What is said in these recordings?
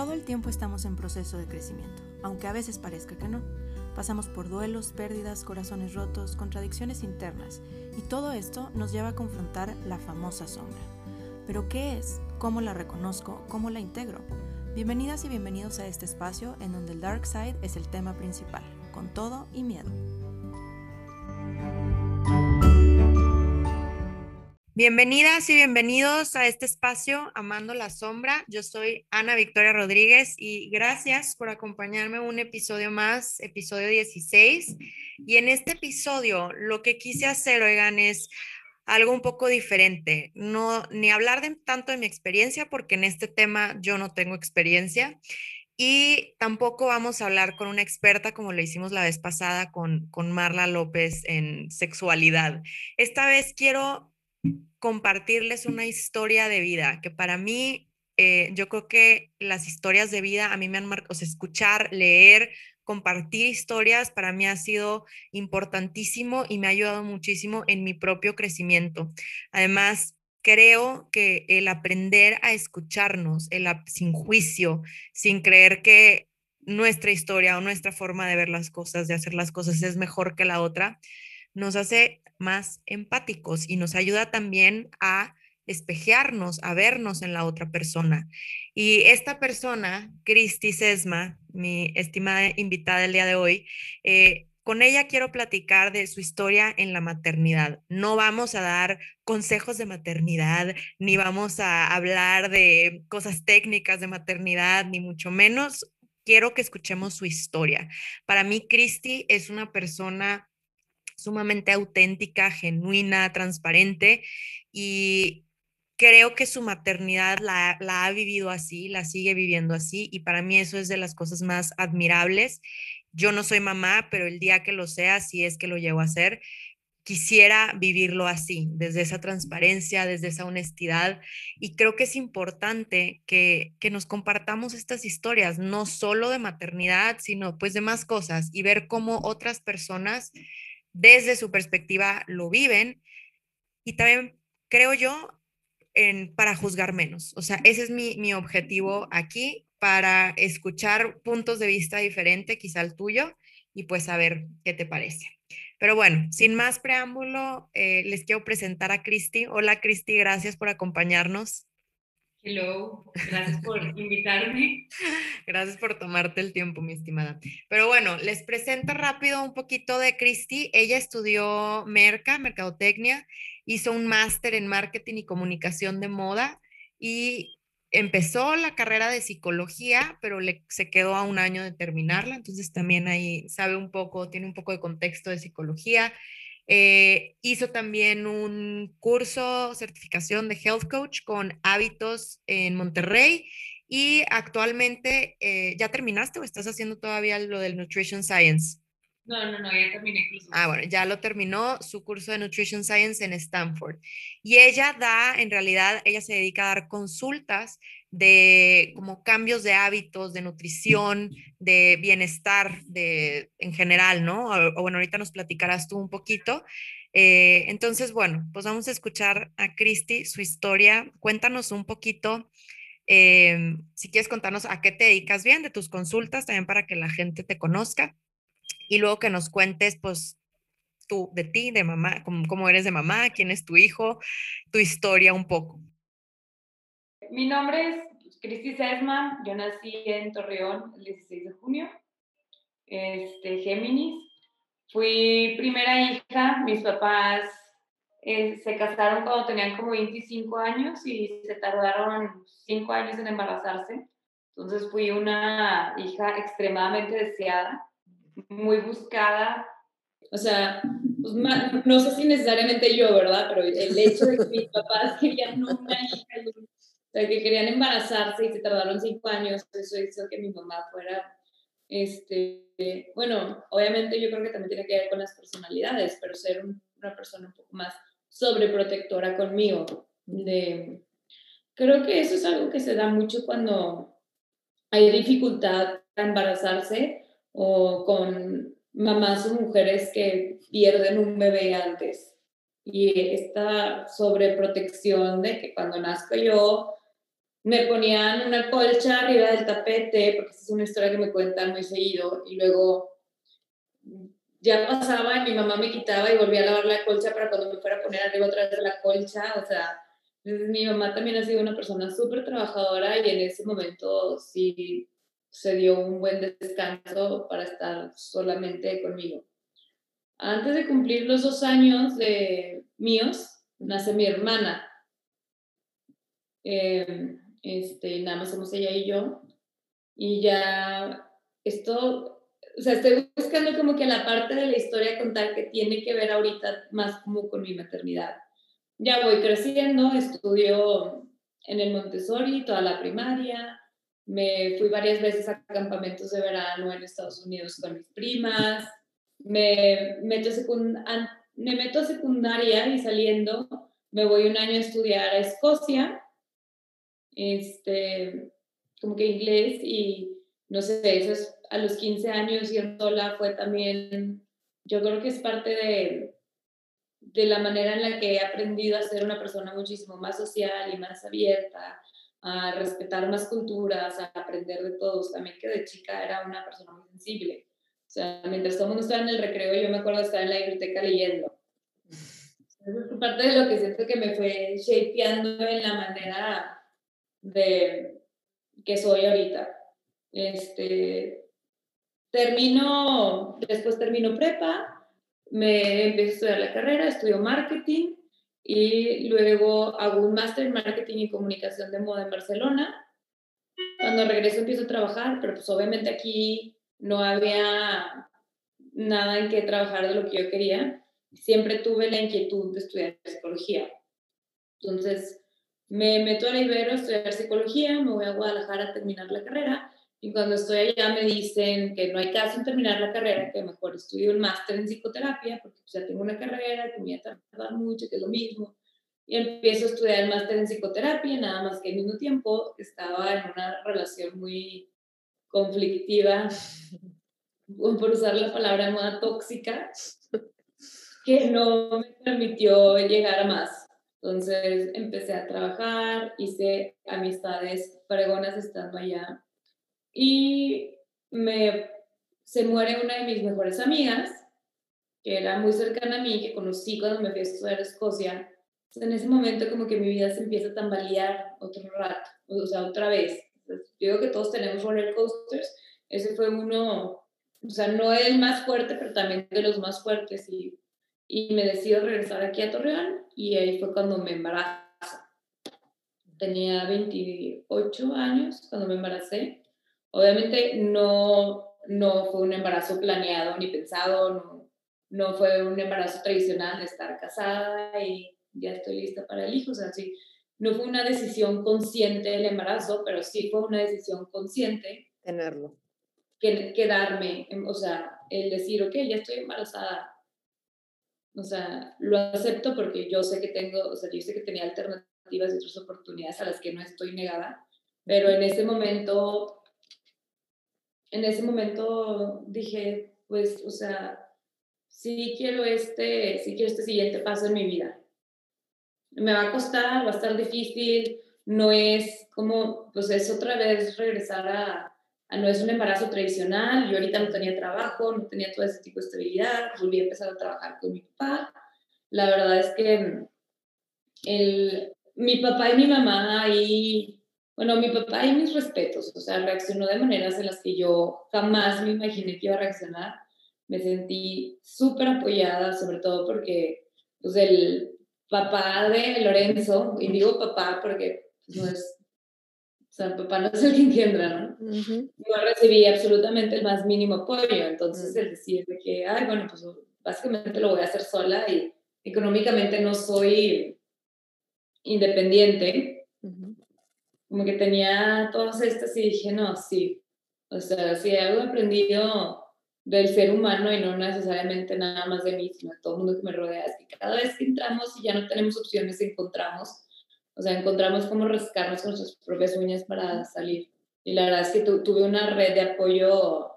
Todo el tiempo estamos en proceso de crecimiento, aunque a veces parezca que no. Pasamos por duelos, pérdidas, corazones rotos, contradicciones internas, y todo esto nos lleva a confrontar la famosa sombra. ¿Pero qué es? ¿Cómo la reconozco? ¿Cómo la integro? Bienvenidas y bienvenidos a este espacio en donde el Dark Side es el tema principal, con todo y miedo. Bienvenidas y bienvenidos a este espacio Amando la Sombra. Yo soy Ana Victoria Rodríguez y gracias por acompañarme un episodio más, episodio 16. Y en este episodio lo que quise hacer, oigan, es algo un poco diferente. No, ni hablar de, tanto de mi experiencia, porque en este tema yo no tengo experiencia. Y tampoco vamos a hablar con una experta como lo hicimos la vez pasada con, con Marla López en sexualidad. Esta vez quiero compartirles una historia de vida, que para mí, eh, yo creo que las historias de vida a mí me han marcado, o sea, escuchar, leer, compartir historias para mí ha sido importantísimo y me ha ayudado muchísimo en mi propio crecimiento. Además, creo que el aprender a escucharnos, el, sin juicio, sin creer que nuestra historia o nuestra forma de ver las cosas, de hacer las cosas es mejor que la otra, nos hace más empáticos y nos ayuda también a espejearnos, a vernos en la otra persona. Y esta persona, Cristi Sesma, mi estimada invitada del día de hoy, eh, con ella quiero platicar de su historia en la maternidad. No vamos a dar consejos de maternidad, ni vamos a hablar de cosas técnicas de maternidad, ni mucho menos. Quiero que escuchemos su historia. Para mí, Cristi es una persona sumamente auténtica, genuina, transparente y creo que su maternidad la, ha vivido así, la sigue viviendo así y para mí eso es de las cosas más admirables. Yo no soy mamá, pero el día que lo sea, si es que lo llevo a hacer, quisiera vivirlo así, desde esa transparencia, desde esa honestidad. Y creo que es importante que, que nos compartamos estas historias, no solo de maternidad, sino pues de más cosas y ver cómo otras personas desde su perspectiva lo viven y también creo yo en, para juzgar menos. O sea, ese es mi, mi objetivo aquí, para escuchar puntos de vista diferentes, quizá el tuyo, y pues saber qué te parece. Pero bueno, sin más preámbulo, eh, les quiero presentar a Cristi. Hola Cristi, gracias por acompañarnos. Hello, gracias por invitarme. Gracias por tomarte el tiempo, mi estimada. Pero bueno, les presento rápido un poquito de Cristi. Ella estudió Merca, Mercadotecnia, hizo un máster en marketing y comunicación de moda y empezó la carrera de psicología, pero le, se quedó a un año de terminarla, entonces también ahí sabe un poco, tiene un poco de contexto de psicología eh, hizo también un curso, certificación de Health Coach con hábitos en Monterrey y actualmente, eh, ¿ya terminaste o estás haciendo todavía lo del Nutrition Science? No, no, no, ya terminé incluso. Ah, bueno, ya lo terminó su curso de Nutrition Science en Stanford. Y ella da, en realidad, ella se dedica a dar consultas de como cambios de hábitos, de nutrición, de bienestar de, en general, ¿no? O, bueno, ahorita nos platicarás tú un poquito. Eh, entonces, bueno, pues vamos a escuchar a Cristi, su historia. Cuéntanos un poquito, eh, si quieres contarnos a qué te dedicas bien de tus consultas, también para que la gente te conozca. Y luego que nos cuentes, pues, tú, de ti, de mamá, cómo, cómo eres de mamá, quién es tu hijo, tu historia un poco. Mi nombre es Cristi Sesma, yo nací en Torreón el 16 de junio, este, Géminis. Fui primera hija, mis papás eh, se casaron cuando tenían como 25 años y se tardaron 5 años en embarazarse. Entonces fui una hija extremadamente deseada, muy buscada. O sea, pues, no sé si necesariamente yo, ¿verdad? Pero el hecho de que mis papás querían una hija o sea, que querían embarazarse y se tardaron cinco años, eso hizo que mi mamá fuera, este, bueno, obviamente yo creo que también tiene que ver con las personalidades, pero ser una persona un poco más sobreprotectora conmigo. De, creo que eso es algo que se da mucho cuando hay dificultad para embarazarse o con mamás o mujeres que pierden un bebé antes. Y esta sobreprotección de que cuando nazco yo me ponían una colcha arriba del tapete, porque esa es una historia que me cuentan muy seguido, y luego ya pasaba y mi mamá me quitaba y volvía a lavar la colcha para cuando me fuera a poner arriba otra vez de la colcha, o sea, mi mamá también ha sido una persona súper trabajadora y en ese momento sí se dio un buen descanso para estar solamente conmigo. Antes de cumplir los dos años de míos, nace mi hermana. Eh, este, nada más somos ella y yo. Y ya esto, o sea, estoy buscando como que la parte de la historia contar que tiene que ver ahorita más como con mi maternidad. Ya voy creciendo, estudio en el Montessori toda la primaria, me fui varias veces a campamentos de verano en Estados Unidos con mis primas, me meto, me meto a secundaria y saliendo me voy un año a estudiar a Escocia este, como que inglés y no sé, eso es a los 15 años ir sola fue también, yo creo que es parte de, de la manera en la que he aprendido a ser una persona muchísimo más social y más abierta, a respetar más culturas, a aprender de todos. También que de chica era una persona muy sensible. O sea, mientras todo el mundo estaba en el recreo, yo me acuerdo estar en la biblioteca leyendo. es parte de lo que siento que me fue shapeando en la manera de que soy ahorita. Este, termino, después termino prepa, me empiezo a estudiar la carrera, estudio marketing y luego hago un máster en marketing y comunicación de moda en Barcelona. Cuando regreso empiezo a trabajar, pero pues obviamente aquí no había nada en que trabajar de lo que yo quería. Siempre tuve la inquietud de estudiar psicología. Entonces, me meto a la Ibero a estudiar psicología, me voy a Guadalajara a terminar la carrera y cuando estoy allá me dicen que no hay caso en terminar la carrera, que mejor estudio un máster en psicoterapia porque pues, ya tengo una carrera que me va a tardar mucho, que es lo mismo. Y empiezo a estudiar el máster en psicoterapia, nada más que al mismo tiempo estaba en una relación muy conflictiva, por usar la palabra moda tóxica, que no me permitió llegar a más. Entonces empecé a trabajar, hice amistades fregonas estando allá y me, se muere una de mis mejores amigas, que era muy cercana a mí, que conocí cuando me fui a estudiar a Escocia. en ese momento como que mi vida se empieza a tambalear otro rato, o sea, otra vez. yo digo que todos tenemos roller coasters, ese fue uno, o sea, no el más fuerte, pero también de los más fuertes y y me decido regresar aquí a Torreón y ahí fue cuando me embarazo. Tenía 28 años cuando me embaracé. Obviamente no, no fue un embarazo planeado ni pensado, no, no fue un embarazo tradicional de estar casada y ya estoy lista para el hijo. O sea, sí, no fue una decisión consciente el embarazo, pero sí fue una decisión consciente. Tenerlo. Que, quedarme, o sea, el decir, ok, ya estoy embarazada, o sea, lo acepto porque yo sé que tengo, o sea, yo sé que tenía alternativas y otras oportunidades a las que no estoy negada, pero en ese momento, en ese momento dije, pues, o sea, sí quiero este, sí quiero este siguiente paso en mi vida. Me va a costar, va a estar difícil, no es como, pues es otra vez regresar a, no es un embarazo tradicional, yo ahorita no tenía trabajo, no tenía todo ese tipo de estabilidad, volví a empezar a trabajar con mi papá. La verdad es que mm, el, mi papá y mi mamá ahí, bueno, mi papá y mis respetos, o sea, reaccionó de maneras en las que yo jamás me imaginé que iba a reaccionar. Me sentí súper apoyada, sobre todo porque pues, el papá de Lorenzo, y digo papá porque pues, no es o sea, papá no es el que engendra, ¿no? No recibí absolutamente el más mínimo apoyo. Entonces, el decir de que, ay, bueno, pues básicamente lo voy a hacer sola y económicamente no soy independiente. Como que tenía todas estas y dije, no, sí. O sea, si algo he aprendido del ser humano y no necesariamente nada más de mí, sino de todo el mundo que me rodea, es que cada vez que entramos y ya no tenemos opciones, encontramos o sea, encontramos cómo rascarnos con sus propias uñas para salir. Y la verdad es que tuve una red de apoyo,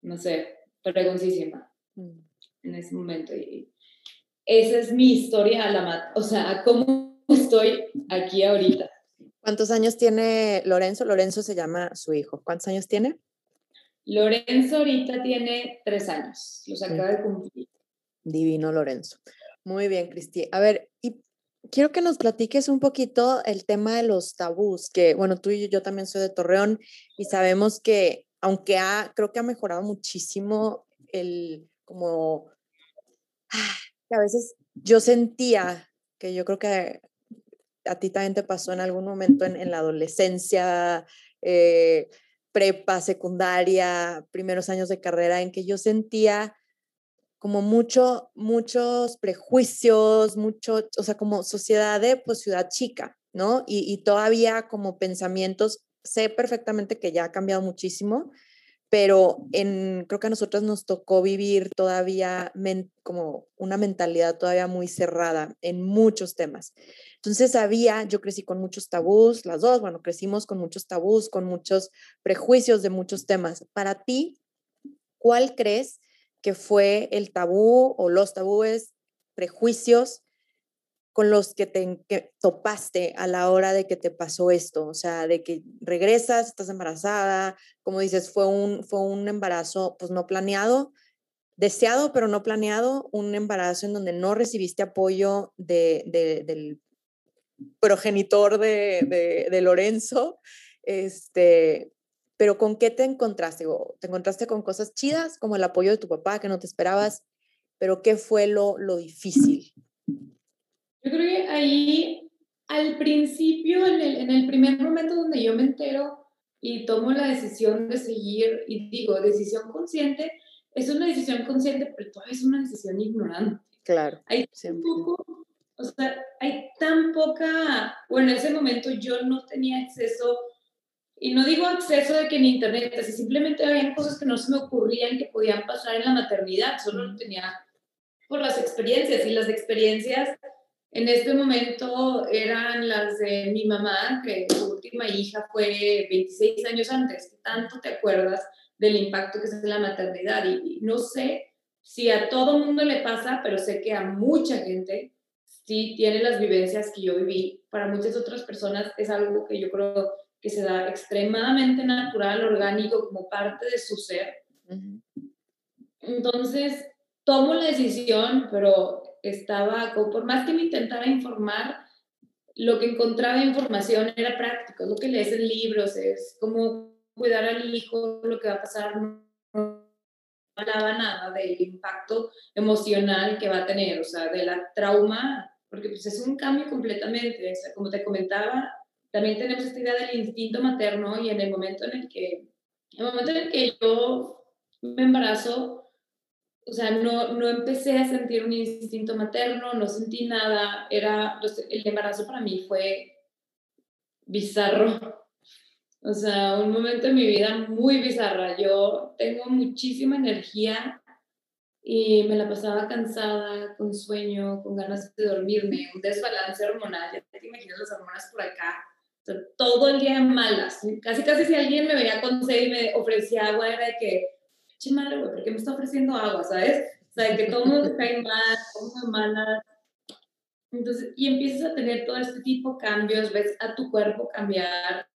no sé, pregoncísima mm. en ese momento. Y esa es mi historia a la mat o sea, cómo estoy aquí ahorita. ¿Cuántos años tiene Lorenzo? Lorenzo se llama su hijo. ¿Cuántos años tiene? Lorenzo ahorita tiene tres años, los acaba de cumplir. Divino Lorenzo. Muy bien, Cristi. A ver, y quiero que nos platiques un poquito el tema de los tabús, que bueno, tú y yo, yo también soy de Torreón y sabemos que aunque ha, creo que ha mejorado muchísimo el, como, ah, que a veces yo sentía que yo creo que a ti también te pasó en algún momento en, la adolescencia, eh, prepa, secundaria, primeros años de carrera, en que yo sentía como mucho, muchos prejuicios, mucho, o sea, como sociedad de pues ciudad chica, ¿no? Y, todavía como pensamientos, sé perfectamente que ya ha cambiado muchísimo, pero en, creo que a nosotros nos tocó vivir todavía como una mentalidad todavía muy cerrada en muchos temas. Entonces había, yo crecí con muchos tabús, las dos, bueno, crecimos con muchos tabús, con muchos prejuicios de muchos temas. Para ti, ¿cuál crees que fue el tabú o los tabúes, prejuicios con los que te topaste a la hora de que te pasó esto? O sea, de que regresas, estás embarazada, como dices, fue un, fue un embarazo pues no planeado, deseado pero no planeado, un embarazo en donde no recibiste apoyo de, del progenitor de, de, Lorenzo, este, pero ¿con qué te encontraste? ¿Te encontraste con cosas chidas, como el apoyo de tu papá que no te esperabas? Pero ¿qué fue lo, lo difícil? Yo creo que ahí, al principio, en el, en el primer momento donde yo me entero y tomo la decisión de seguir, y digo, decisión consciente, es una decisión consciente, pero todavía es una decisión ignorante. Claro. Hay un poco, o sea, hay tan poca, bueno, en ese momento yo no tenía acceso, y no digo acceso de que en internet, así simplemente había cosas que no se me ocurrían que podían pasar en la maternidad, solo lo tenía por las experiencias, y las experiencias en este momento eran las de mi mamá, que su última hija fue 26 años antes. ¿Tanto te acuerdas del impacto que es la maternidad? Y, no sé si a todo mundo le pasa, pero sé que a mucha gente sí tiene las vivencias que yo viví. Para muchas otras personas es algo que yo creo que se da extremadamente natural, orgánico, como parte de su ser. Entonces, tomo la decisión, pero estaba, por más que me intentara informar, lo que encontraba información era práctico, lo que lees en libros, es cómo cuidar al hijo, lo que va a pasar, no hablaba nada del impacto emocional que va a tener, o sea, de la trauma, porque pues es un cambio completamente, o sea, como te comentaba, también tenemos esta idea del instinto materno y en el momento en el que, el momento en el que yo me embarazo, o sea, no, no empecé a sentir un instinto materno, no sentí nada, era, el embarazo para mí fue bizarro, o sea, un momento en mi vida muy bizarra. Yo tengo muchísima energía y me la pasaba cansada, con sueño, con ganas de dormirme, un desbalance hormonal, ya te imaginas las hormonas por acá, todo el día en malas. Casi, casi si alguien me veía con sed y me ofrecía agua, era de que che madre, güey, ¿por qué me está ofreciendo agua, sabes? O sea, que todo mundo cae mal, todo el mala. Entonces, y empiezas a tener todo este tipo de cambios, ves a tu cuerpo cambiar.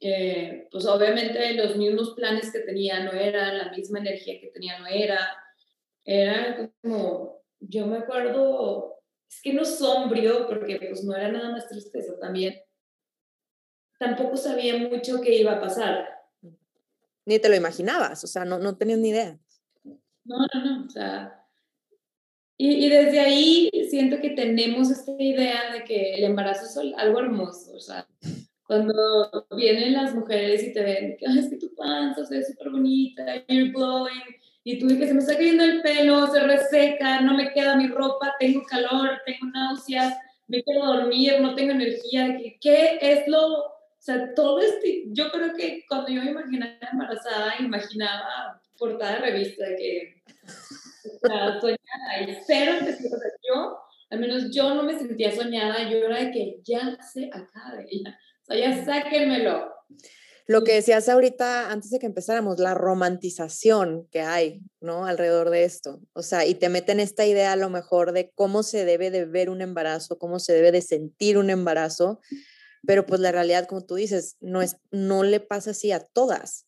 Eh, pues obviamente los mismos planes que tenía no eran, la misma energía que tenía no era. Era como, yo me acuerdo, es que no sombrío, porque pues no era nada más tristeza también. Tampoco sabía mucho qué iba a pasar ni te lo imaginabas, o sea, no, no tenías ni idea. No, no, no, o sea, y, y, desde ahí siento que tenemos esta idea de que el embarazo es algo hermoso, o sea, cuando vienen las mujeres y te ven, que es que tu panza se ve súper bonita, you're glowing, y tú dices, se me está cayendo el pelo, se reseca, no me queda mi ropa, tengo calor, tengo náuseas, me quiero dormir, no tengo energía, ¿qué es lo o sea, todo este, yo creo que cuando yo me imaginaba embarazada, imaginaba portada de revista de que, o soñada, y cero o sea, yo, al menos yo no me sentía soñada, yo era de que ya se acabe, ya, o sea, ya sáquenmelo. Lo que decías ahorita, antes de que empezáramos, la romantización que hay, ¿no? Alrededor de esto. O sea, y te meten esta idea a lo mejor de cómo se debe de ver un embarazo, cómo se debe de sentir un embarazo, pero pues la realidad, como tú dices, no, es, no le pasa así a todas.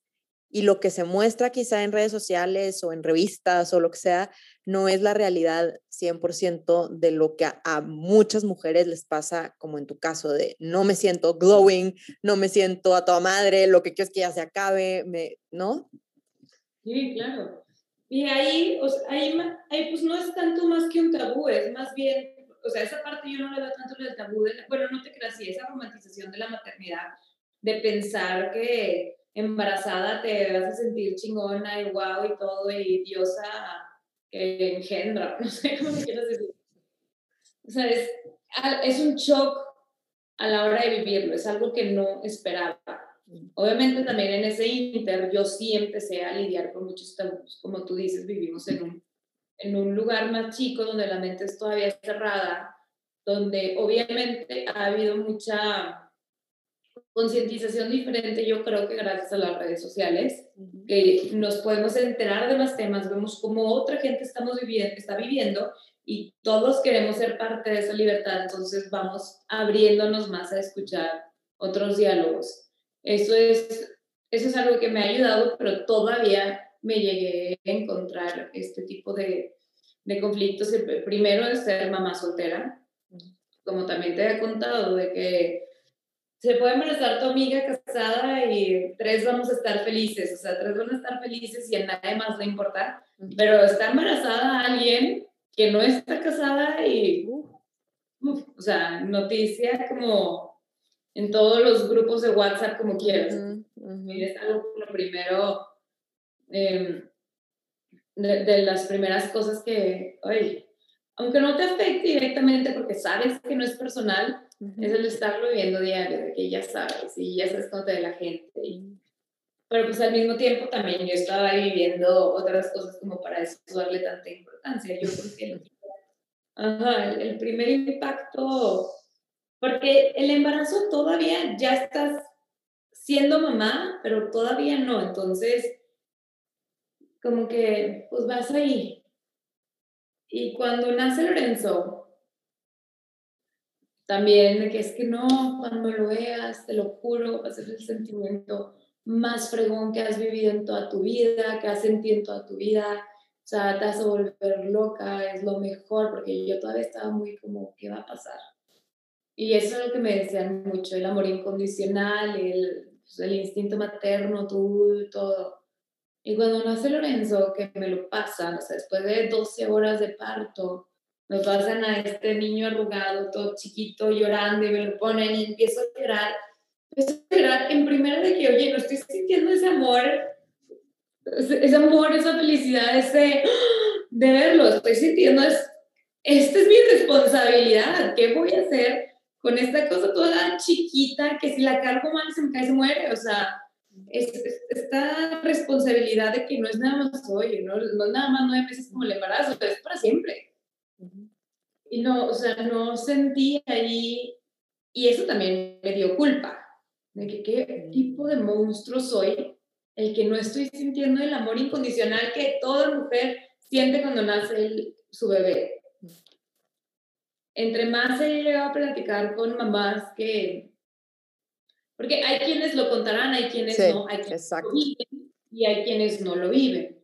Y lo que se muestra quizá en redes sociales o en revistas o lo que sea, no es la realidad 100% de lo que a, muchas mujeres les pasa, como en tu caso, de no me siento glowing, no me siento a toda madre, lo que quiero es que ya se acabe, me, ¿no? Sí, claro. Y ahí, ahí, ahí, pues no es tanto más que un tabú, es más bien, o sea, esa parte yo no le veo tanto del tabú, bueno, no te creas, sí, esa romantización de la maternidad, de pensar que embarazada te vas a sentir chingona y guau y todo, y diosa que engendra, no sé cómo quieras decir. O sea, es, es un shock a la hora de vivirlo, es algo que no esperaba. Obviamente también en ese inter yo sí empecé a lidiar con muchos tabús, como tú dices, vivimos en un, en un lugar más chico donde la mente es todavía cerrada, donde obviamente ha habido mucha concientización diferente, yo creo que gracias a las redes sociales, que nos podemos enterar de más temas, vemos cómo otra gente estamos viviendo, está viviendo y todos queremos ser parte de esa libertad, entonces vamos abriéndonos más a escuchar otros diálogos. Eso es, eso es algo que me ha ayudado, pero todavía me llegué a encontrar este tipo de, de conflictos. El primero es ser mamá soltera, como también te he contado, de que se puede embarazar tu amiga casada y tres vamos a estar felices, o sea, tres van a estar felices y a nadie más le importa, pero está embarazada alguien que no está casada y, o sea, noticia como en todos los grupos de WhatsApp como quieras. Es algo lo primero, em, de, las primeras cosas que, oye, aunque no te afecte directamente porque sabes que no es personal, es el estarlo viviendo diario, de que ya sabes y ya sabes cómo te ve la gente. pero pues al mismo tiempo también yo estaba viviendo otras cosas como para eso darle tanta importancia. Yo creo que ajá, el primer impacto porque el embarazo todavía ya estás siendo mamá, pero todavía no. Entonces, como que, pues vas ahí. Y cuando nace Lorenzo, también que es que no, cuando lo veas, te lo juro, va a ser el sentimiento más fregón que has vivido en toda tu vida, que has sentido en toda tu vida. O sea, te vas a volver loca, es lo mejor, porque yo todavía estaba muy como, ¿qué va a pasar? Y eso es lo que me decían mucho, el amor incondicional, el, pues, el instinto materno, tú, todo. Y cuando nace Lorenzo, que me lo pasan, o sea, después de 12 horas de parto, me pasan a este niño arrugado, todo chiquito, llorando, y me lo ponen y empiezo a llorar. Empiezo a llorar en primera de que, oye, no estoy sintiendo ese amor, ese, amor, esa felicidad, ese de verlo, estoy sintiendo, es, esta es mi responsabilidad, ¿qué voy a hacer? con esta cosa toda chiquita que si la cargo mal se me cae, se muere, o sea, es, esta responsabilidad de que no es nada más hoy, ¿no? no es nada más nueve meses como el embarazo, es para siempre. Y no, o sea, no sentí ahí, y eso también me dio culpa, de que qué tipo de monstruo soy, el que no estoy sintiendo el amor incondicional que toda mujer siente cuando nace su bebé entre más he llegado a platicar con mamás que, porque hay quienes lo contarán, hay quienes no, hay quienes lo viven y hay quienes no lo viven.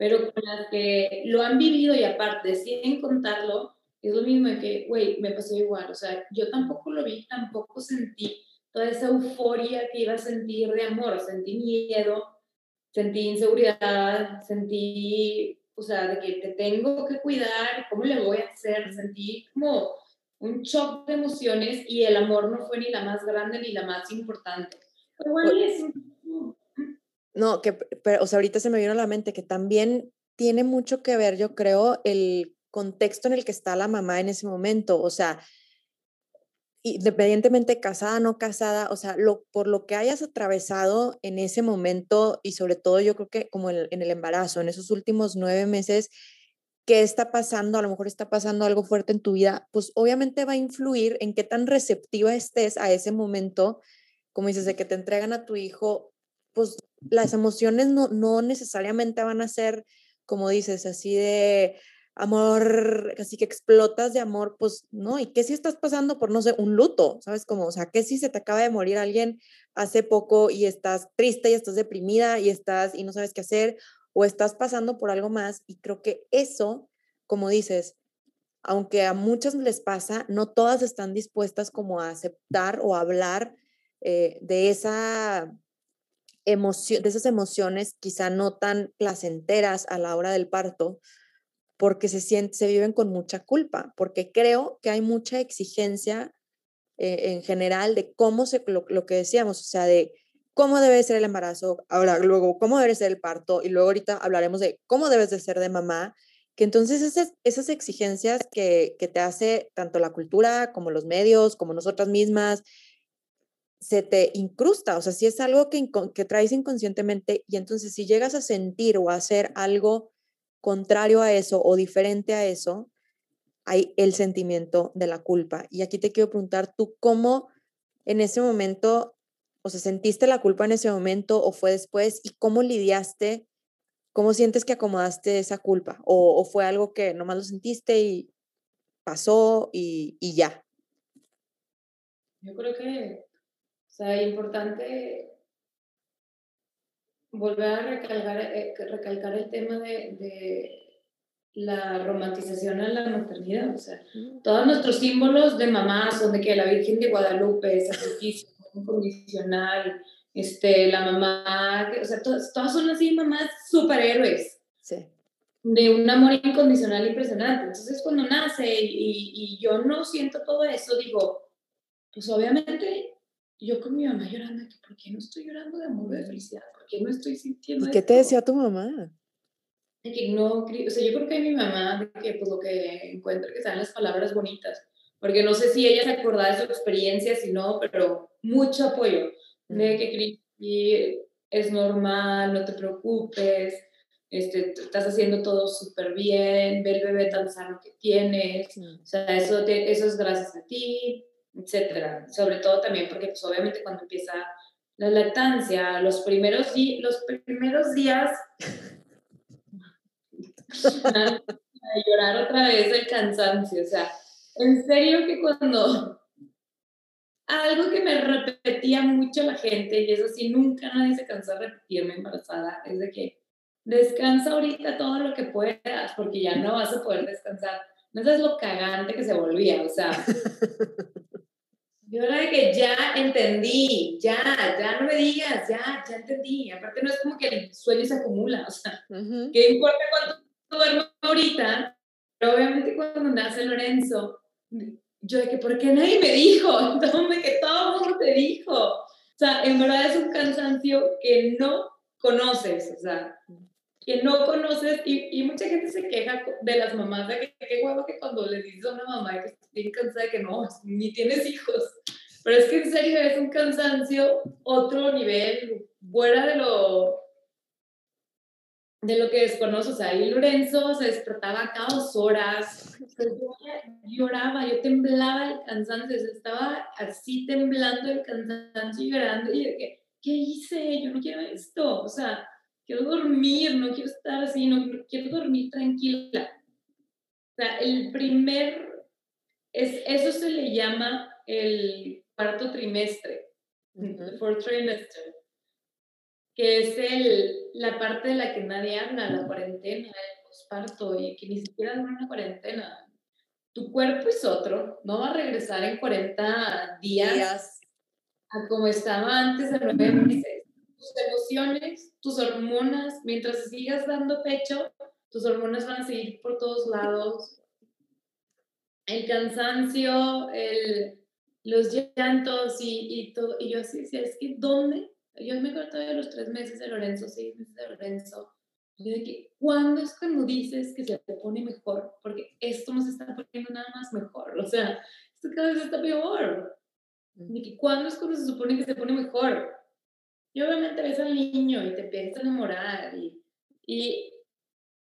Pero con las que lo han vivido y aparte deciden contarlo, es lo mismo de que, güey, me pasó igual. O sea, yo tampoco lo vi, tampoco sentí toda esa euforia que iba a sentir de amor. Sentí miedo, sentí inseguridad, sentí o sea, de que te tengo que cuidar, ¿cómo le voy a hacer? Sentí como un shock de emociones y el amor no fue ni la más grande ni la más importante. Pero bueno, es... No, que, pero, o sea, ahorita se me vino a la mente que también tiene mucho que ver, yo creo, el contexto en el que está la mamá en ese momento. O sea, independientemente casada, no casada, o sea, lo, por lo que hayas atravesado en ese momento y sobre todo yo creo que como en, el embarazo, en esos últimos nueve meses, ¿qué está pasando? A lo mejor está pasando algo fuerte en tu vida, pues obviamente va a influir en qué tan receptiva estés a ese momento, como dices, de que te entregan a tu hijo, pues las emociones no, no necesariamente van a ser, como dices, así de amor, así que explotas de amor, pues no, ¿y qué si estás pasando por, no sé, un luto? ¿Sabes cómo? O sea, ¿qué si se te acaba de morir alguien hace poco y estás triste y estás deprimida y estás y no sabes qué hacer o estás pasando por algo más? Y creo que eso, como dices, aunque a muchas les pasa, no todas están dispuestas como a aceptar o hablar eh, de esa emoción, de esas emociones quizá no tan placenteras a la hora del parto, porque se, se viven con mucha culpa, porque creo que hay mucha exigencia eh, en general de cómo se, lo, que decíamos, o sea, de cómo debe ser el embarazo, ahora luego cómo debe ser el parto y luego ahorita hablaremos de cómo debes de ser de mamá, que entonces esas, esas exigencias que, que te hace tanto la cultura como los medios, como nosotras mismas, se te incrusta, o sea, si es algo que, que traes inconscientemente y entonces si llegas a sentir o a hacer algo contrario a eso o diferente a eso, hay el sentimiento de la culpa. Y aquí te quiero preguntar, ¿tú cómo en ese momento, o sea, sentiste la culpa en ese momento o fue después y cómo lidiaste, cómo sientes que acomodaste esa culpa? ¿O, fue algo que nomás lo sentiste y pasó y, y ya? Yo creo que, o sea, es importante volver a recalcar, eh, recalcar el tema de, de, la romantización a la maternidad. O sea, todos nuestros símbolos de mamá son de que la Virgen de Guadalupe, sacrificio incondicional, este, la mamá, o sea, todas, todas son así mamás superhéroes. Sí. De un amor incondicional impresionante. Entonces, cuando nace y, y yo no siento todo eso, digo, pues obviamente yo con mi mamá llorando, ¿por qué no estoy llorando de amor, de felicidad? ¿Por qué no estoy sintiendo ¿Y qué te decía tu mamá? que no, o sea, yo creo que mi mamá, que pues lo que encuentro que sean las palabras bonitas, porque no sé si ella se acordaba de su experiencia, si no, pero mucho apoyo, de que y es normal, no te preocupes, este, estás haciendo todo súper bien, ve el bebé tan sano que tienes, o sea, eso, eso es gracias a ti, etcétera. Sobre todo también porque, pues, obviamente, cuando empieza la lactancia, los primeros, los primeros días, a, llorar otra vez el cansancio. O sea, en serio que cuando algo que me repetía mucho la gente, y eso sí, nunca nadie se cansó de repetirme embarazada, es de que descansa ahorita todo lo que puedas, porque ya no vas a poder descansar. No sabes lo cagante que se volvía, o sea, Yo era de que ya entendí, ya, ya no me digas, ya, ya entendí. Aparte no es como que el sueño se acumula, o sea, ¿qué importa cuánto duermo ahorita? Pero obviamente cuando nace Lorenzo, yo de que, ¿por qué nadie me dijo? Entonces, que todo el mundo te dijo. O sea, en verdad es un cansancio que no conoces, o sea, que no conoces y, y, mucha gente se queja de las mamás de que qué huevo que cuando le dices a una mamá que está bien cansada de que no, ni tienes hijos. Pero es que en serio es un cansancio otro nivel, fuera de lo de lo que desconoces. O sea, ahí Lorenzo se despertaba cada dos horas, yo lloraba, yo temblaba el cansancio, estaba así temblando el cansancio y llorando y que, ¿qué hice? Yo no quiero esto, o sea, quiero dormir, no quiero estar así, no, quiero dormir tranquila. O sea, el primer, es, eso se le llama el cuarto trimestre, el fourth trimester, que es el, la parte de la que nadie habla, la cuarentena, el posparto, y que ni siquiera dura una cuarentena. Tu cuerpo es otro, no va a regresar en 40 días, días. a como estaba antes de nueve meses tus emociones, tus hormonas, mientras sigas dando pecho, tus hormonas van a seguir por todos lados. El cansancio, el, los llantos y, y, todo. Y yo así decía, es que ¿dónde? Yo me acuerdo de los tres meses de Lorenzo, seis meses de Lorenzo. Yo de que, ¿cuándo es cuando dices que se te pone mejor? Porque esto no se está poniendo nada más mejor. O sea, esto cada vez está peor. De que, ¿cuándo es cuando se supone que se pone mejor? Y obviamente ves al niño y te empiezas a enamorar. Y, y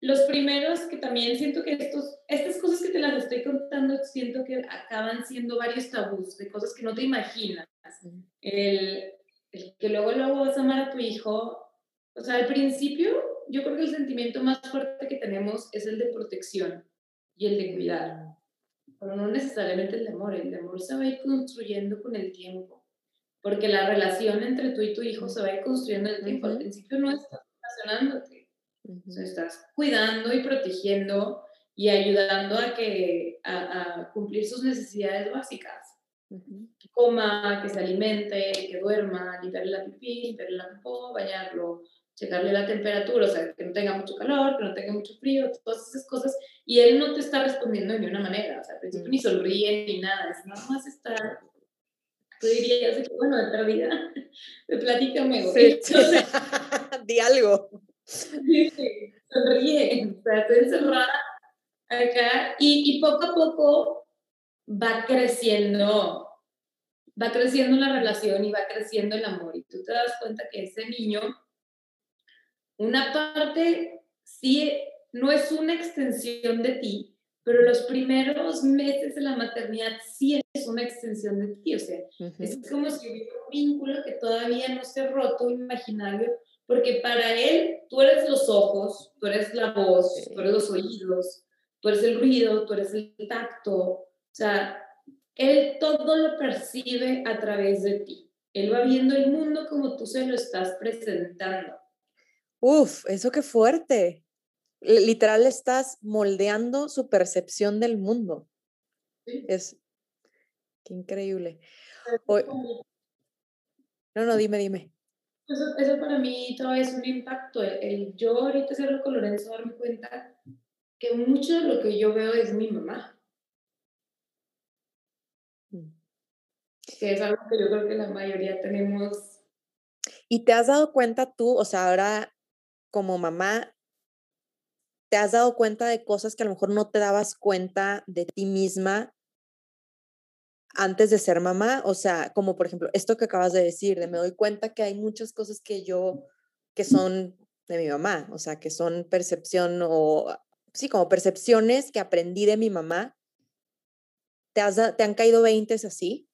los primeros que también siento que estos, estas cosas que te las estoy contando, siento que acaban siendo varios tabús de cosas que no te imaginas. El, el que luego, luego vas a amar a tu hijo. O sea, al principio, yo creo que el sentimiento más fuerte que tenemos es el de protección. y el de cuidar. Pero no necesariamente el de amor, el de amor se va a ir construyendo con el tiempo, porque la relación entre tú y tu hijo se va a ir construyendo en el tiempo. Al principio no estás relacionándote, o sea, estás cuidando y protegiendo y ayudando a, que, a, cumplir sus necesidades básicas. Que coma, que se alimente, que duerma, limpiarle la pipí, limpiarle la popó, bañarlo, checarle la temperatura, o sea, que no tenga mucho calor, que no tenga mucho frío, todas esas cosas, y él no te está respondiendo de ninguna manera, o sea, al principio ni sonríe ni nada, es nada más estar, tú dirías, bueno, de perdida, platícame, güey. Sí, Di algo. Sí, sí, sonríe, o sea, estoy encerrada acá, y, y poco a poco va creciendo, va creciendo la relación y va creciendo el amor, y tú te das cuenta que ese niño una parte sí no es una extensión de ti, pero los primeros meses de la maternidad sí es una extensión de ti, o sea, es como si hubiera un vínculo que todavía no se ha roto imaginario, porque para él tú eres los ojos, tú eres la voz, tú eres los oídos, tú eres el ruido, tú eres el tacto, o sea, él todo lo percibe a través de ti. Él va viendo el mundo como tú se lo estás presentando. Uf, eso qué fuerte. Literal estás moldeando su percepción del mundo. Es qué increíble. no, no, dime, dime. Eso, para mí todavía es un impacto. El, yo ahorita hacerlo con Lorenzo, darme cuenta que mucho de lo que yo veo es mi mamá. Mm. Que es algo que yo creo que la mayoría tenemos. ¿Y te has dado cuenta tú, o sea, ahora como mamá, ¿te has dado cuenta de cosas que a lo mejor no te dabas cuenta de ti misma antes de ser mamá? O sea, como por ejemplo, esto que acabas de decir, de me doy cuenta que hay muchas cosas que yo, que son de mi mamá, o sea, que son percepción o, sí, como percepciones que aprendí de mi mamá. ¿Te, has, te han caído 20 así?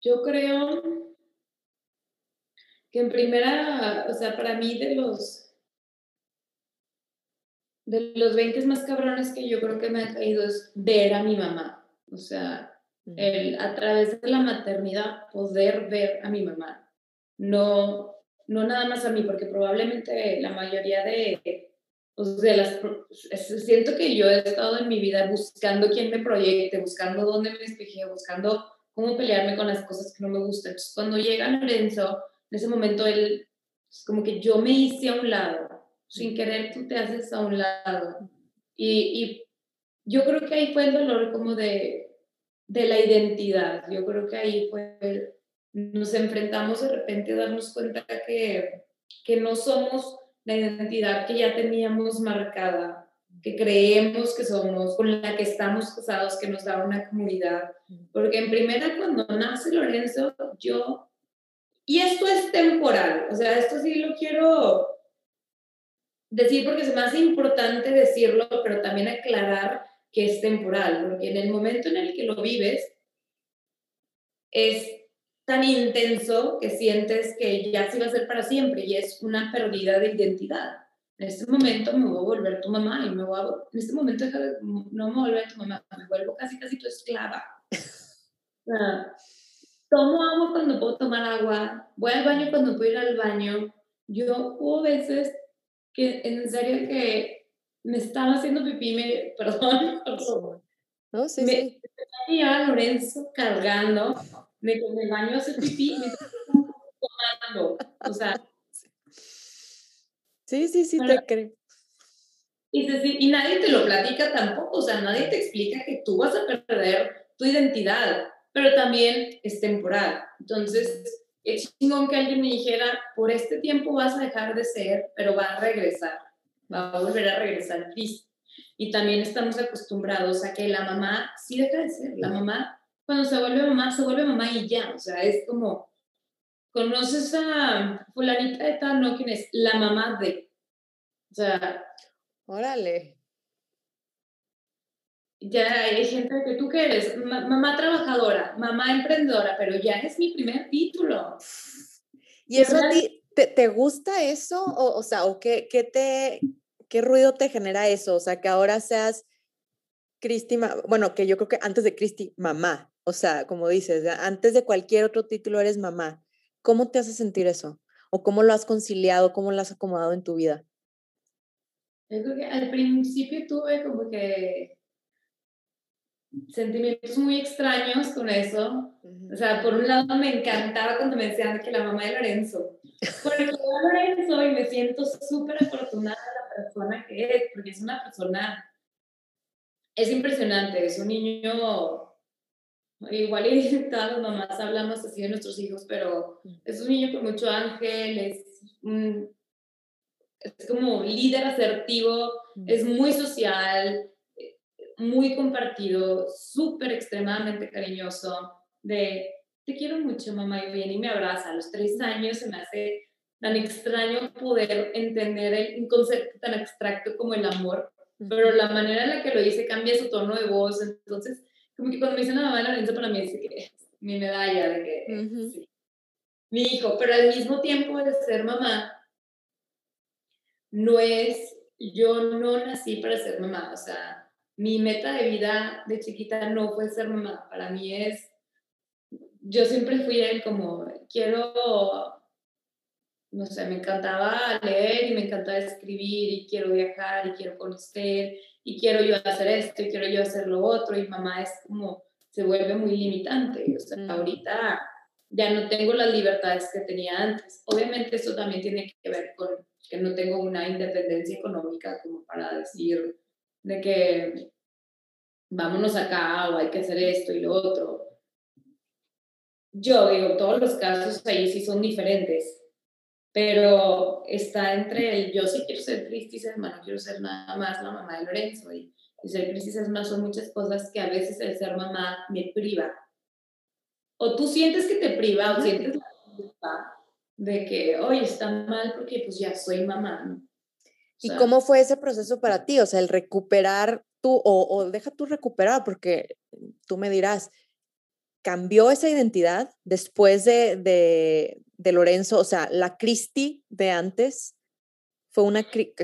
Yo creo que en primera, o sea, para mí de los de los 20 más cabrones que yo creo que me ha caído es ver a mi mamá, o sea, el, a través de la maternidad poder ver a mi mamá, no, no nada más a mí, porque probablemente la mayoría de, pues de las, siento que yo he estado en mi vida buscando quién me proyecte, buscando dónde me despeje, buscando cómo pelearme con las cosas que no me gustan. Entonces, cuando llega Lorenzo, en ese momento él, como que yo me hice a un lado, sin querer tú te haces a un lado. Y, y yo creo que ahí fue el dolor como de, de la identidad, yo creo que ahí fue, nos enfrentamos de repente a darnos cuenta que, que no somos la identidad que ya teníamos marcada, que creemos que somos, con la que estamos casados, que nos da una comunidad. Porque en primera, cuando nace Lorenzo, yo y esto es temporal, o sea, esto sí lo quiero decir porque es más importante decirlo, pero también aclarar que es temporal, porque en el momento en el que lo vives es tan intenso que sientes que ya sí va a ser para siempre y es una pérdida de identidad. En este momento me voy a volver tu mamá y me voy a, en este momento no me vuelvo tu mamá, me vuelvo casi casi tu esclava. tomo agua cuando puedo tomar agua, voy al baño cuando puedo ir al baño. Yo hubo veces que en serio que me estaba haciendo pipí, me, perdón, perdón. No, sí, me, sí. a Lorenzo cargando, me, me baño a hacer pipí, me tomando, o sea. Sí, sí, sí, te creo. Y, y nadie te lo platica tampoco, o sea, nadie te explica que tú vas a perder tu identidad pero también es temporal. Entonces, es chingón que alguien me dijera, por este tiempo vas a dejar de ser, pero va a regresar, va a volver a regresar Cristo. Y también estamos acostumbrados a que la mamá sí deja de ser, la mamá, cuando se vuelve mamá, se vuelve mamá y ya, o sea, es como, conoces a fulanita de tal, ¿no? ¿Quién es? La mamá de, o sea... Órale ya hay gente que tú que eres mamá trabajadora, mamá emprendedora, pero ya es mi primer título. ¿Y eso a ti te, te gusta eso? O, o sea, ¿o qué, qué, te, ¿qué ruido te genera eso? O sea, que ahora seas Cristi, bueno, que yo creo que antes de Cristi, mamá. O sea, como dices, antes de cualquier otro título eres mamá. ¿Cómo te hace sentir eso? ¿O cómo lo has conciliado? ¿Cómo lo has acomodado en tu vida? Yo creo que al principio tuve como que sentimientos muy extraños con eso. O sea, por un lado me encantaba cuando me decían que la mamá de Lorenzo. Porque Lorenzo y me siento súper afortunada de la persona que es, porque es una persona, es impresionante, es un niño, igual y todas las mamás hablamos así de nuestros hijos, pero es un niño con mucho ángel, es, es como líder asertivo, es muy social, muy compartido, súper extremadamente cariñoso, de te quiero mucho, mamá, y viene y me abraza. A los tres años se me hace tan extraño poder entender un concepto tan abstracto como el amor, pero la manera en la que lo dice cambia su tono de voz. Entonces, como que cuando me dicen la mamá de Lorenzo, para mí dice que es mi medalla de que sí, mi hijo, pero al mismo tiempo de ser mamá, no es, yo no nací para ser mamá, o sea, mi meta de vida de chiquita no fue ser mamá, para mí es, yo siempre fui el como, quiero, no sé, me encantaba leer y me encantaba escribir y quiero viajar y quiero conocer y quiero yo hacer esto y quiero yo hacer lo otro y mamá es como, se vuelve muy limitante, o sea, mm. ahorita ya no tengo las libertades que tenía antes. Obviamente eso también tiene que ver con que no tengo una independencia económica como para decir, de que vámonos acá o hay que hacer esto y lo otro. Yo digo, todos los casos ahí sí son diferentes, pero está entre el yo sí quiero ser triste y ser no quiero ser nada más la mamá de Lorenzo y, ser triste y más son muchas cosas que a veces el ser mamá me priva. O tú sientes que te priva o sientes la culpa de que, oye, está mal porque pues ya soy mamá. ¿Y cómo fue ese proceso para ti? O sea, el recuperar tú, o, deja tú recuperar, porque tú me dirás, ¿cambió esa identidad después de, de, Lorenzo? O sea, la Cristi de antes fue una, que,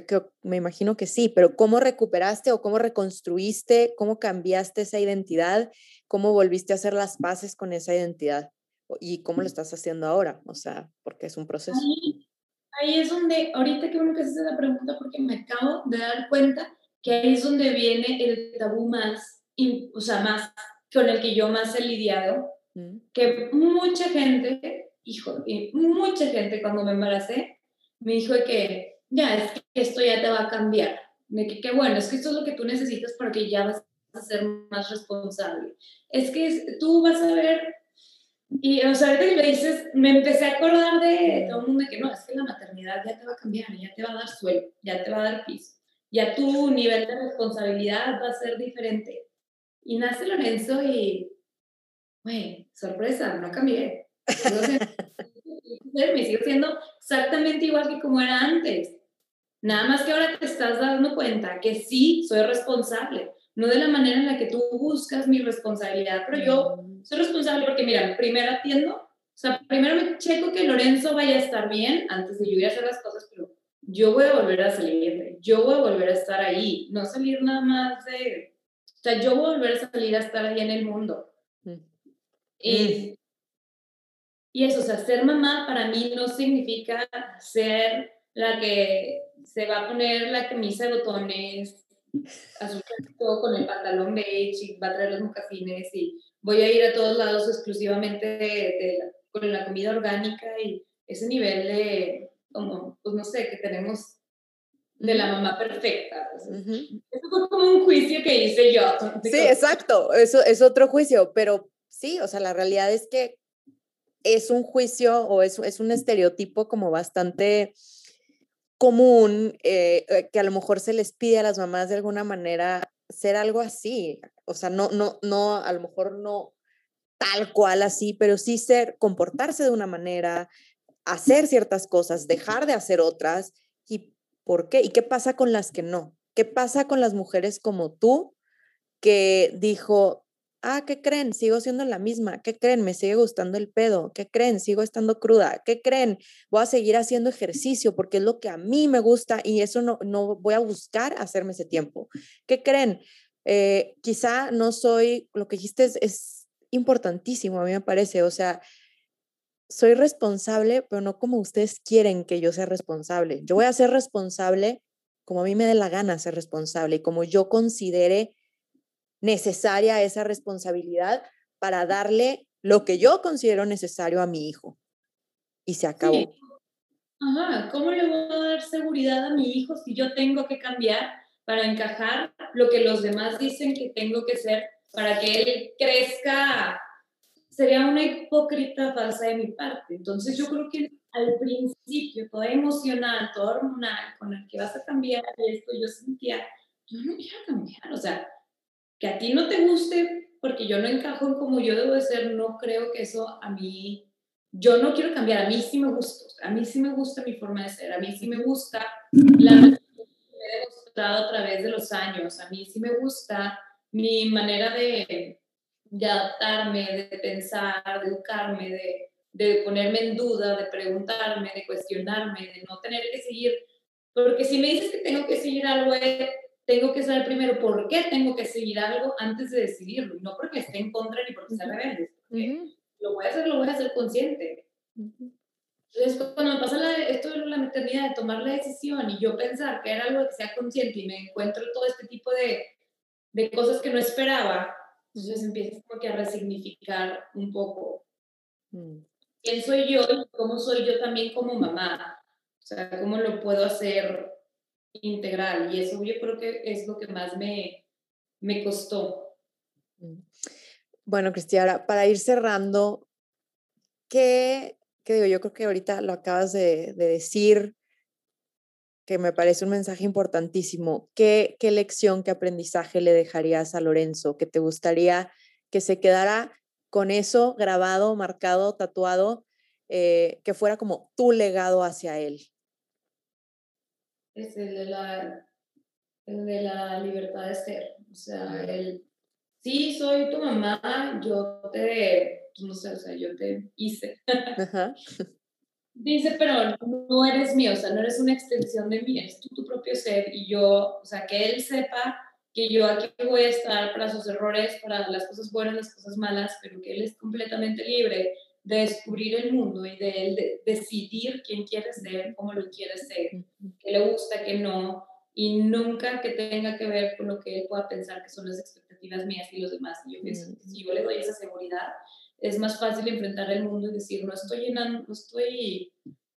me imagino que sí, pero ¿cómo recuperaste o cómo reconstruiste, cómo cambiaste esa identidad? ¿Cómo volviste a hacer las paces con esa identidad? ¿Y cómo lo estás haciendo ahora? O sea, porque es un proceso ahí es donde, ahorita que bueno que haces la pregunta, porque me acabo de dar cuenta que ahí es donde viene el tabú más, o sea, más, con el que yo más he lidiado, mm. que mucha gente, hijo, mucha gente cuando me embaracé, me dijo que ya, es que esto ya te va a cambiar, de que qué bueno, es que esto es lo que tú necesitas para que ya vas a ser más responsable. Es que tú vas a ver y, o sea, ahorita que me dices, me empecé a acordar de todo el mundo que no, es que la maternidad ya te va a cambiar, ya te va a dar suelo, ya te va a dar piso, ya tu nivel de responsabilidad va a ser diferente. Y nace Lorenzo y, güey, sorpresa, no cambié. me sigo siendo exactamente igual que como era antes. Nada más que ahora te estás dando cuenta que sí, soy responsable, no de la manera en la que tú buscas mi responsabilidad, pero yo. Soy responsable porque, mira, primero atiendo, o sea, primero me checo que Lorenzo vaya a estar bien antes de yo ir a hacer las cosas, pero yo voy a volver a salir, yo voy a volver a estar ahí, no salir nada más de, o sea, yo voy a volver a salir a estar ahí en el mundo. Mm. Y, mm. y eso, o sea, ser mamá para mí no significa ser la que se va a poner la camisa de botones, azul con el pantalón beige y va a traer los mocasines y voy a ir a todos lados exclusivamente de, con la comida orgánica y ese nivel de, como, pues no sé, que tenemos de la mamá perfecta. Eso fue como un juicio que hice yo. Sí, exacto, eso es otro juicio, pero sí, o sea, la realidad es que es un juicio o es, es un estereotipo como bastante común eh, eh, que a lo mejor se les pide a las mamás de alguna manera ser algo así, o sea, no, no, no, a lo mejor no tal cual así, pero sí ser, comportarse de una manera, hacer ciertas cosas, dejar de hacer otras, y por qué, y qué pasa con las que no, qué pasa con las mujeres como tú, que dijo, ah, ¿qué creen? Sigo siendo la misma. ¿Qué creen? Me sigue gustando el pedo. ¿Qué creen? Sigo estando cruda. ¿Qué creen? Voy a seguir haciendo ejercicio porque es lo que a mí me gusta y eso no, no voy a buscar hacerme ese tiempo. ¿Qué creen? Eh, quizá no soy, lo que dijiste es, es importantísimo, a mí me parece. O sea, soy responsable, pero no como ustedes quieren que yo sea responsable. Yo voy a ser responsable como a mí me dé la gana ser responsable y como yo considere necesaria esa responsabilidad para darle lo que yo considero necesario a mi hijo. Y se acabó. Ajá, ¿cómo le voy a dar seguridad a mi hijo si yo tengo que cambiar para encajar lo que los demás dicen que tengo que ser para que él crezca? Sería una hipócrita falsa de mi parte. Entonces yo creo que al principio, todo emocional, todo hormonal, con el que vas a cambiar esto, yo sentía, yo no quiero cambiar, o sea, que a ti no te guste porque yo no encajo en como yo debo de ser, no creo que eso a mí, yo no quiero cambiar, a mí sí me gusta, a mí sí me gusta mi forma de ser, a mí sí me gusta la demostrado a través de los años, a mí sí me gusta mi manera de, de adaptarme, de pensar, de educarme, de, de ponerme en duda, de preguntarme, de cuestionarme, de no tener que seguir, porque si me dices que tengo que seguir algo, eh, tengo que saber primero por qué tengo que seguir algo antes de decidirlo, y no porque esté en contra ni porque sea rebelde, lo voy a hacer, lo voy a hacer consciente. Entonces, cuando me pasa esto de la maternidad, de tomar la decisión y yo pensar que era algo que sea consciente y me encuentro todo este tipo de, de cosas que no esperaba, entonces empiezo como que a resignificar un poco mm. quién soy yo y cómo soy yo también como mamá. O sea, cómo lo puedo hacer integral y eso yo creo que es lo que más me, me costó. Mm. Bueno, Cristiana, para ir cerrando, ¿qué, qué, digo? Yo creo que ahorita lo acabas de, de, decir, que me parece un mensaje importantísimo. ¿Qué, ¿Qué lección, qué aprendizaje le dejarías a Lorenzo? ¿Que te gustaría que se quedara con eso grabado, marcado, tatuado, eh, que fuera como tu legado hacia él? es el de la, el de la libertad de ser. O sea, el, sí, soy tu mamá, yo te, pues, no sé, o sea, yo te hice. Dice, pero no eres mío, o sea, no eres una extensión de mí, eres tú tu propio ser y yo, o sea, que él sepa que yo aquí voy a estar para sus errores, para las cosas buenas, las cosas malas, pero que él es completamente libre de descubrir el mundo y de, de decidir quién quiere ser, cómo lo quiere ser, qué le gusta, qué no, y nunca que tenga que ver con lo que él pueda pensar que son las expectativas mías y los demás. yo pienso que si yo le doy esa seguridad, es más fácil enfrentar el mundo y decir, no estoy llenando, no estoy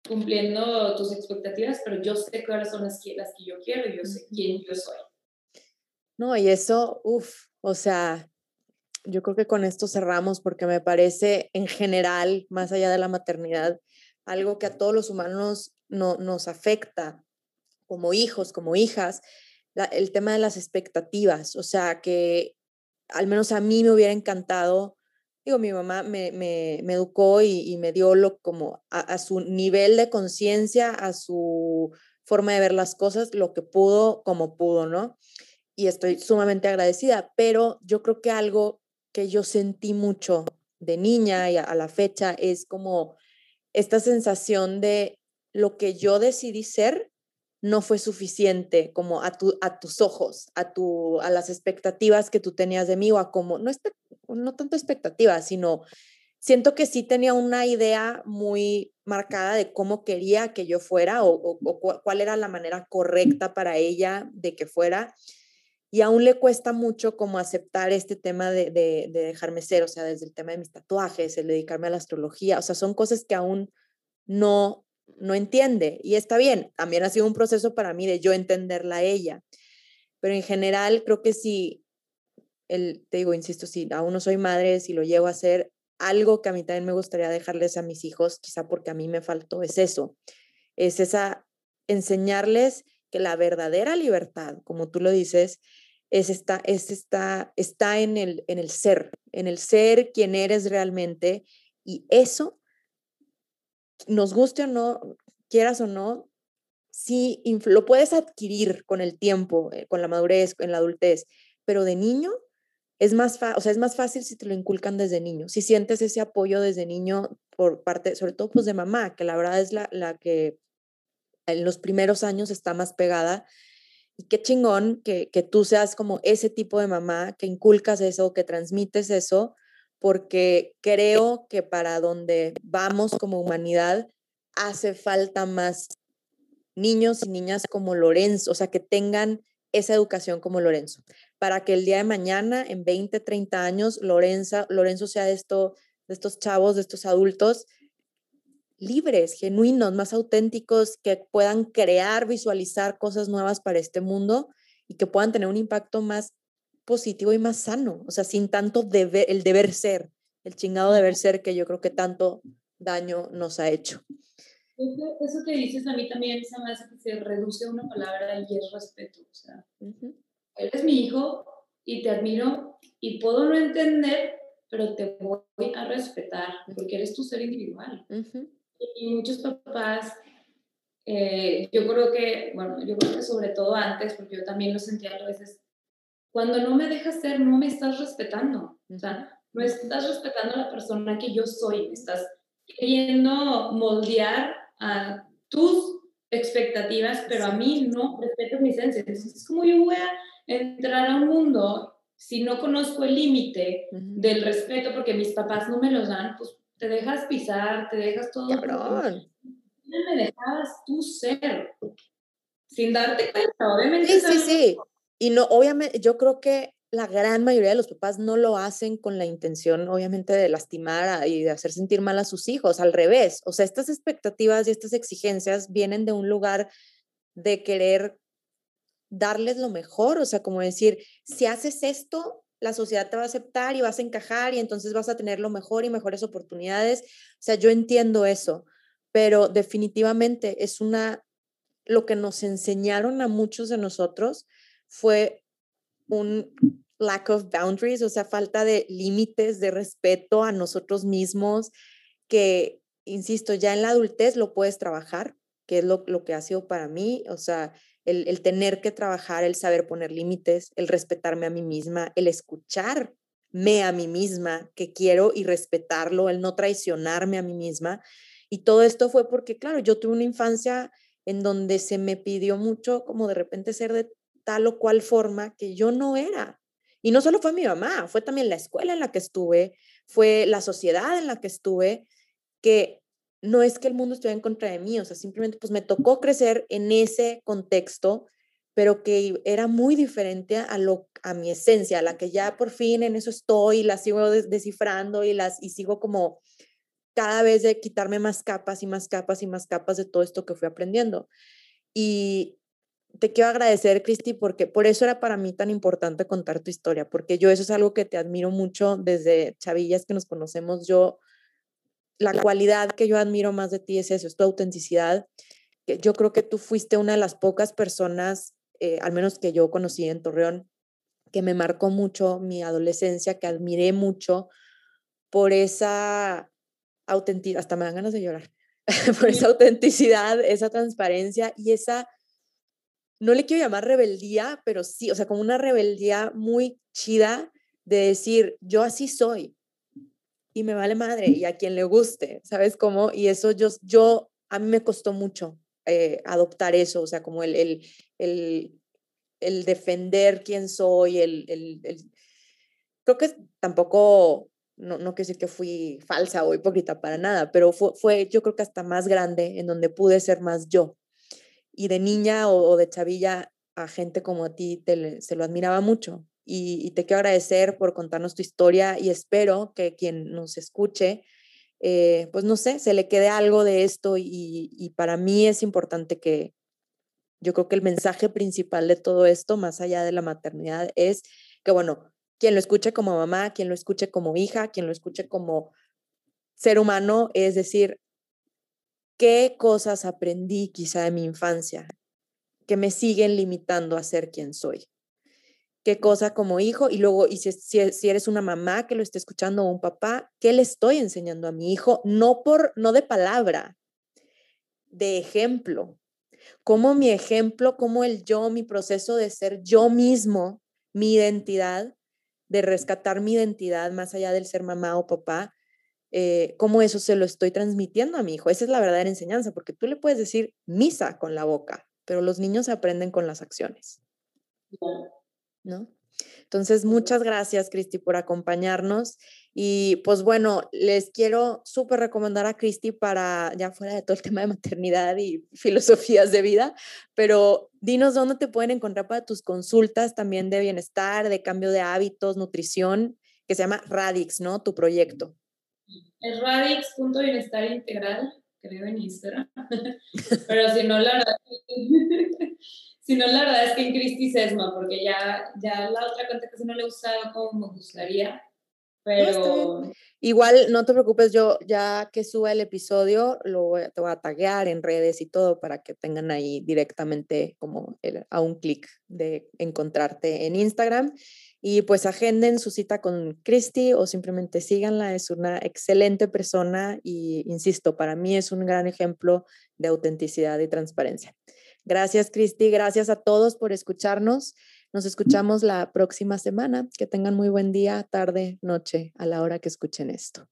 cumpliendo tus expectativas, pero yo sé cuáles son las que, las que yo quiero y yo sé quién yo soy. No, y eso, uff, o sea, yo creo que con esto cerramos porque me parece en general, más allá de la maternidad, algo que a todos los humanos no, nos afecta como hijos, como hijas, el tema de las expectativas. O sea, que al menos a mí me hubiera encantado, digo, mi mamá me, me, educó y, me dio lo como a su nivel de conciencia, a su forma de ver las cosas, lo que pudo, como pudo, ¿no? Y estoy sumamente agradecida, pero yo creo que algo que yo sentí mucho de niña y a, la fecha es como esta sensación de lo que yo decidí ser no fue suficiente como a, tu, a tus ojos, a, tu, a las expectativas que tú tenías de mí o a como, no, no tanto expectativas, sino siento que sí tenía una idea muy marcada de cómo quería que yo fuera o, cuál era la manera correcta para ella de que fuera. Y aún le cuesta mucho como aceptar este tema de, de, dejarme ser, o sea, desde el tema de mis tatuajes, el dedicarme a la astrología, o sea, son cosas que aún no, no entiende y está bien, también ha sido un proceso para mí de yo entenderla a ella, pero en general creo que si, el, te digo, insisto, si aún no soy madre, si lo llevo a hacer, algo que a mí también me gustaría dejarles a mis hijos, quizá porque a mí me faltó, es eso, es esa, enseñarles que la verdadera libertad, como tú lo dices, es esta, es esta, está en el, en el ser, en el ser quien eres realmente. Y eso, nos guste o no, quieras o no, sí lo puedes adquirir con el tiempo, eh, con la madurez, en la adultez, pero de niño es más, o sea, es más fácil si te lo inculcan desde niño, si sientes ese apoyo desde niño por parte, sobre todo pues de mamá, que la verdad es la, la que en los primeros años está más pegada. Y qué chingón que, que tú seas como ese tipo de mamá, que inculcas eso, que transmites eso, porque creo que para donde vamos como humanidad hace falta más niños y niñas como Lorenzo, o sea, que tengan esa educación como Lorenzo, para que el día de mañana, en 20, 30 años, Lorenza, Lorenzo sea de, esto, de estos chavos, de estos adultos libres, genuinos, más auténticos, que puedan crear, visualizar cosas nuevas para este mundo y que puedan tener un impacto más positivo y más sano, o sea, sin tanto deber, el deber ser, el chingado deber ser que yo creo que tanto daño nos ha hecho. Eso que dices a mí también se me hace que se reduce a una palabra y es respeto. O sea, eres mi hijo y te admiro y puedo no entender, pero te voy a respetar porque eres tu ser individual. Y muchos papás, eh, yo creo que, bueno, yo creo que sobre todo antes, porque yo también lo sentía a veces, cuando no me dejas ser, no me estás respetando. O sea, no estás respetando a la persona que yo soy, me estás queriendo moldear a tus expectativas, pero a mí no respeto mi esencia. Entonces, ¿cómo yo voy a entrar a un mundo si no conozco el límite del respeto porque mis papás no me los dan? Pues te dejas pisar, te dejas todo. Cabrón. Me dejabas tú ser, sin darte cuenta, obviamente. Sí, sí, sí. Y no, obviamente, yo creo que la gran mayoría de los papás no lo hacen con la intención, obviamente, de lastimar y de hacer sentir mal a sus hijos, al revés. O sea, estas expectativas y estas exigencias vienen de un lugar de querer darles lo mejor, o sea, como decir, si haces esto, la sociedad te va a aceptar y vas a encajar y entonces vas a tener lo mejor y mejores oportunidades. O sea, yo entiendo eso, pero definitivamente es una, lo que nos enseñaron a muchos de nosotros fue un lack of boundaries, o sea, falta de límites, de respeto a nosotros mismos, que, insisto, ya en la adultez lo puedes trabajar, que es lo, lo que ha sido para mí, o sea, el, el tener que trabajar, el saber poner límites, el respetarme a mí misma, el escucharme a mí misma, que quiero y respetarlo, el no traicionarme a mí misma. Y todo esto fue porque, claro, yo tuve una infancia en donde se me pidió mucho como de repente ser de tal o cual forma que yo no era. Y no solo fue mi mamá, fue también la escuela en la que estuve, fue la sociedad en la que estuve, que no es que el mundo estuviera en contra de mí, o sea, simplemente pues me tocó crecer en ese contexto, pero que era muy diferente a lo a mi esencia, a la que ya por fin en eso estoy, la sigo descifrando y las y sigo como cada vez de quitarme más capas y más capas y más capas de todo esto que fui aprendiendo. Y te quiero agradecer, Cristi, porque por eso era para mí tan importante contar tu historia, porque yo eso es algo que te admiro mucho desde chavillas que nos conocemos. Yo, la cualidad que yo admiro más de ti es eso, es tu autenticidad. Yo creo que tú fuiste una de las pocas personas, eh, al menos que yo conocí en Torreón, que me marcó mucho mi adolescencia, que admiré mucho por esa autenticidad, hasta me dan ganas de llorar, por esa autenticidad, esa transparencia y esa no le quiero llamar rebeldía, pero sí, o sea, como una rebeldía muy chida de decir, yo así soy y me vale madre y a quien le guste, ¿sabes cómo? Y eso yo, yo a mí me costó mucho eh, adoptar eso, o sea, como el, el, el, defender quién soy, el, el, creo que tampoco, no, no quiero decir que fui falsa o hipócrita para nada, pero fue, fue yo creo que hasta más grande en donde pude ser más yo y de niña o, de chavilla a gente como a ti te, se lo admiraba mucho. Y, te quiero agradecer por contarnos tu historia y espero que quien nos escuche, eh, pues no sé, se le quede algo de esto y, y para mí es importante que yo creo que el mensaje principal de todo esto, más allá de la maternidad, es que, bueno, quien lo escuche como mamá, quien lo escuche como hija, quien lo escuche como ser humano, es decir, qué cosas aprendí quizá de mi infancia que me siguen limitando a ser quien soy. Qué cosa como hijo y luego, y si, eres una mamá que lo esté escuchando o un papá, ¿qué le estoy enseñando a mi hijo? No por, no de palabra, de ejemplo. Como mi ejemplo, como el yo, mi proceso de ser yo mismo, mi identidad, de rescatar mi identidad más allá del ser mamá o papá, eh, cómo eso se lo estoy transmitiendo a mi hijo. Esa es la verdadera enseñanza, porque tú le puedes decir misa con la boca, pero los niños aprenden con las acciones. ¿No? Entonces, muchas gracias, Cristi, por acompañarnos. Y pues bueno, les quiero súper recomendar a Cristi para, ya fuera de todo el tema de maternidad y filosofías de vida, pero dinos dónde te pueden encontrar para tus consultas también de bienestar, de cambio de hábitos, nutrición, que se llama Radix, ¿no? Tu proyecto. Es radix.bienestar integral, creo en Instagram. pero si no, la verdad. Si no, la verdad es que en Cristi Sesma, porque ya, ya la otra cuenta que no le he usado como me gustaría. Pero... Igual, no te preocupes, yo ya que suba el episodio, lo voy, te voy a taguear en redes y todo para que tengan ahí directamente como a un clic de encontrarte en Instagram. Y pues agenden su cita con Cristi o simplemente síganla, es una excelente persona y, insisto, para mí es un gran ejemplo de autenticidad y transparencia. Gracias, Cristi. Gracias a todos por escucharnos. Nos escuchamos la próxima semana. Que tengan muy buen día, tarde, noche, a la hora que escuchen esto.